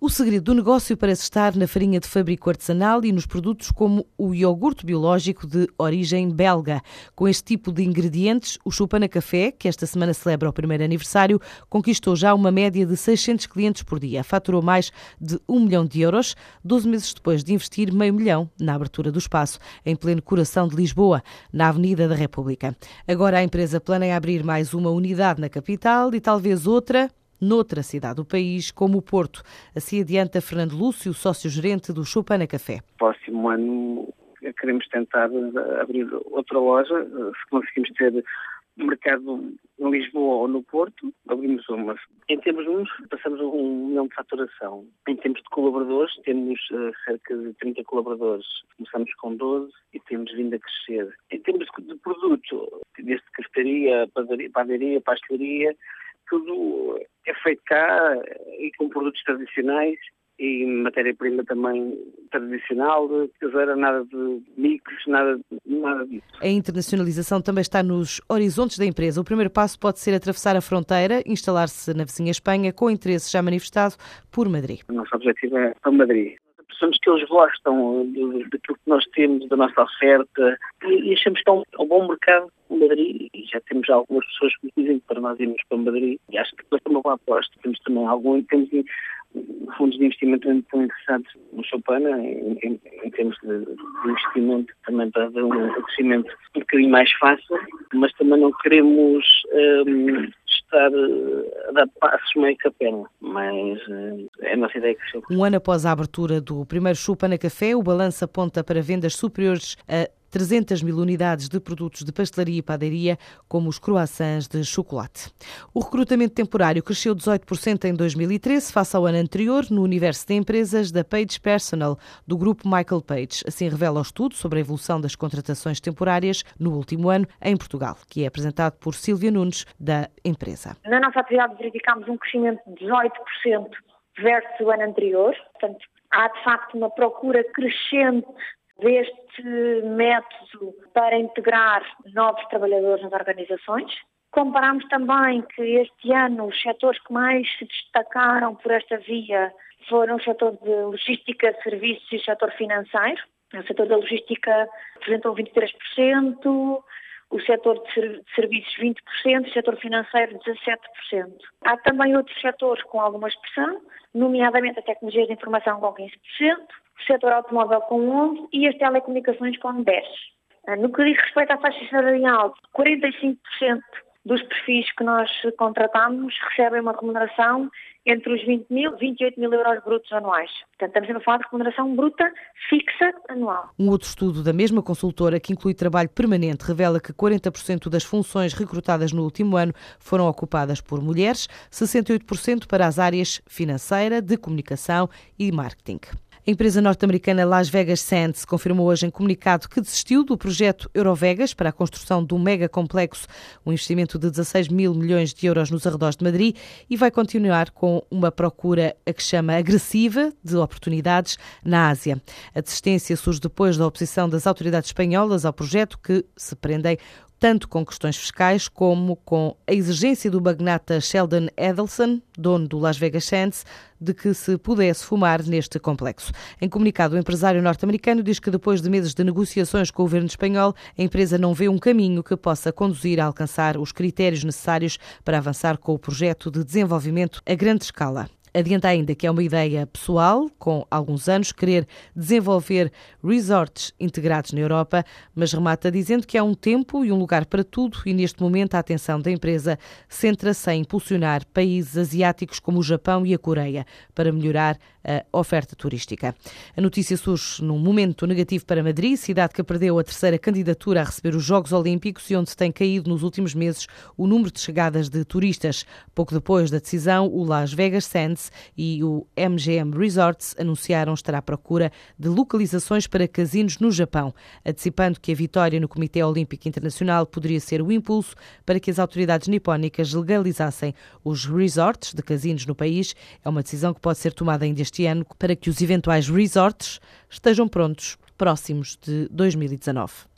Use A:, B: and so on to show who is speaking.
A: O segredo do negócio parece estar na farinha de fabrico artesanal e nos produtos como o iogurte biológico de origem belga. Com este tipo de ingredientes, o Chupana Café, que esta semana celebra o primeiro aniversário, conquistou já uma média de 600 clientes por dia. Faturou mais de 1 milhão de euros, 12 meses depois de investir meio milhão na abertura do espaço, em pleno coração de Lisboa, na Avenida da República. Agora a empresa planeia abrir mais uma unidade na capital e talvez outra noutra cidade do país, como o Porto. Assim adianta Fernando Lúcio, sócio-gerente do Chopana Café.
B: Próximo ano queremos tentar abrir outra loja, se conseguimos ter mercado em Lisboa ou no Porto, abrimos uma. Em termos de números, passamos um milhão de faturação. Em termos de colaboradores, temos uh, cerca de 30 colaboradores. Começamos com 12 e temos vindo a crescer. Em termos de produto, desde cafetaria, padaria, padaria pastelaria, tudo é feito cá e com produtos tradicionais e matéria-prima também tradicional, caseira, nada de mix, nada, nada disso.
A: A internacionalização também está nos horizontes da empresa. O primeiro passo pode ser atravessar a fronteira, instalar-se na vizinha Espanha, com interesse já manifestado por Madrid.
B: O nosso objetivo é para Madrid percebemos que eles gostam daquilo que nós temos, da nossa oferta, e achamos que é um, é um bom mercado Madrid, e já temos algumas pessoas que dizem que para nós irmos para Madrid, e acho que vai ser uma boa aposta. Temos também algum, temos fundos de investimento muito interessantes no Chopana, em, em, em termos de, de, investimento, também para dar um crescimento um bocadinho mais fácil, mas também não queremos um, estar a dar passos meio capela, mas é a nossa ideia crescer.
A: Um ano após a abertura do primeiro Chupana Café, o balanço aponta para vendas superiores a 300 mil unidades de produtos de pastelaria e padaria, como os croissants de chocolate. O recrutamento temporário cresceu 18% em 2013, face ao ano anterior, no universo de empresas da Page Personal, do grupo Michael Page. Assim revela o estudo sobre a evolução das contratações temporárias no último ano em Portugal, que é apresentado por Silvia Nunes, da empresa.
C: Na nossa atividade verificámos um crescimento de 18% versus o ano anterior. Portanto, há de facto uma procura crescente deste método para integrar novos trabalhadores nas organizações. Comparamos também que este ano os setores que mais se destacaram por esta via foram o setor de logística, serviços e o setor financeiro. O setor da logística representou 23%, o setor de serviços 20%, o setor financeiro 17%. Há também outros setores com alguma expressão, nomeadamente a tecnologia de informação com 15%, o setor automóvel com 11% e as telecomunicações com 10%. Ah, no que diz respeito à faixa salarial, 45% dos perfis que nós contratamos recebem uma remuneração entre os 20 mil e 28 mil euros brutos anuais. Portanto, estamos a falar de remuneração bruta fixa anual.
A: Um outro estudo da mesma consultora, que inclui trabalho permanente, revela que 40% das funções recrutadas no último ano foram ocupadas por mulheres, 68% para as áreas financeira, de comunicação e marketing. A empresa norte-americana Las Vegas Sands confirmou hoje em comunicado que desistiu do projeto Eurovegas para a construção um mega complexo, um investimento de 16 mil milhões de euros nos arredores de Madrid e vai continuar com uma procura a que chama agressiva de oportunidades na Ásia. A desistência surge depois da oposição das autoridades espanholas ao projeto que se prendem tanto com questões fiscais como com a exigência do magnata Sheldon Adelson, dono do Las Vegas Sands, de que se pudesse fumar neste complexo. Em comunicado, o empresário norte-americano diz que depois de meses de negociações com o governo espanhol, a empresa não vê um caminho que possa conduzir a alcançar os critérios necessários para avançar com o projeto de desenvolvimento a grande escala. Adianta ainda que é uma ideia pessoal, com alguns anos, querer desenvolver resorts integrados na Europa, mas remata dizendo que há um tempo e um lugar para tudo e neste momento a atenção da empresa centra-se em impulsionar países asiáticos como o Japão e a Coreia para melhorar a oferta turística. A notícia surge num momento negativo para Madrid, cidade que perdeu a terceira candidatura a receber os Jogos Olímpicos e onde tem caído nos últimos meses o número de chegadas de turistas. Pouco depois da decisão, o Las Vegas Sands e o MGM Resorts anunciaram estar à procura de localizações para casinos no Japão, antecipando que a vitória no Comitê Olímpico Internacional poderia ser o impulso para que as autoridades nipónicas legalizassem os resorts de casinos no país. É uma decisão que pode ser tomada ainda este ano para que os eventuais resorts estejam prontos próximos de 2019.